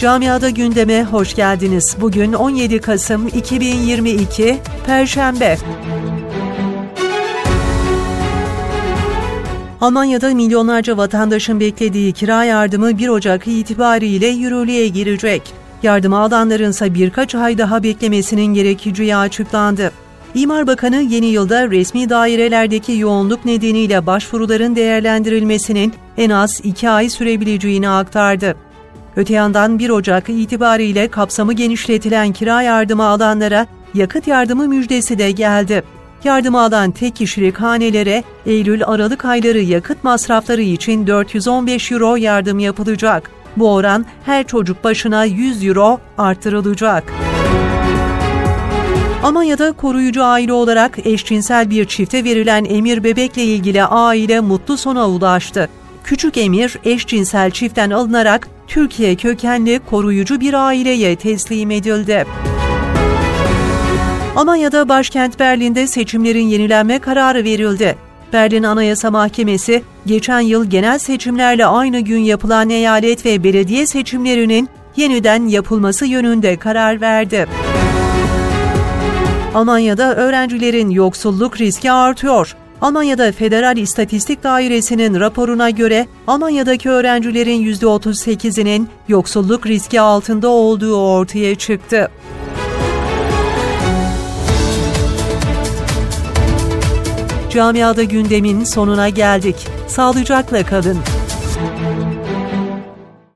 Camiada gündeme hoş geldiniz. Bugün 17 Kasım 2022 Perşembe. Almanya'da milyonlarca vatandaşın beklediği kira yardımı 1 Ocak itibariyle yürürlüğe girecek. Yardım alanların ise birkaç ay daha beklemesinin gerekeceği açıklandı. İmar Bakanı yeni yılda resmi dairelerdeki yoğunluk nedeniyle başvuruların değerlendirilmesinin en az 2 ay sürebileceğini aktardı. Öte yandan 1 Ocak itibariyle kapsamı genişletilen kira yardımı alanlara yakıt yardımı müjdesi de geldi. Yardım alan tek kişilik hanelere Eylül-Aralık ayları yakıt masrafları için 415 euro yardım yapılacak. Bu oran her çocuk başına 100 euro artırılacak. Almanya'da koruyucu aile olarak eşcinsel bir çifte verilen emir bebekle ilgili aile mutlu sona ulaştı. Küçük emir eşcinsel çiftten alınarak Türkiye kökenli koruyucu bir aileye teslim edildi. Almanya'da başkent Berlin'de seçimlerin yenilenme kararı verildi. Berlin Anayasa Mahkemesi, geçen yıl genel seçimlerle aynı gün yapılan eyalet ve belediye seçimlerinin yeniden yapılması yönünde karar verdi. Almanya'da öğrencilerin yoksulluk riski artıyor. Almanya'da Federal İstatistik Dairesi'nin raporuna göre Almanya'daki öğrencilerin %38'inin yoksulluk riski altında olduğu ortaya çıktı. Camiada gündemin sonuna geldik. Sağlıcakla kalın.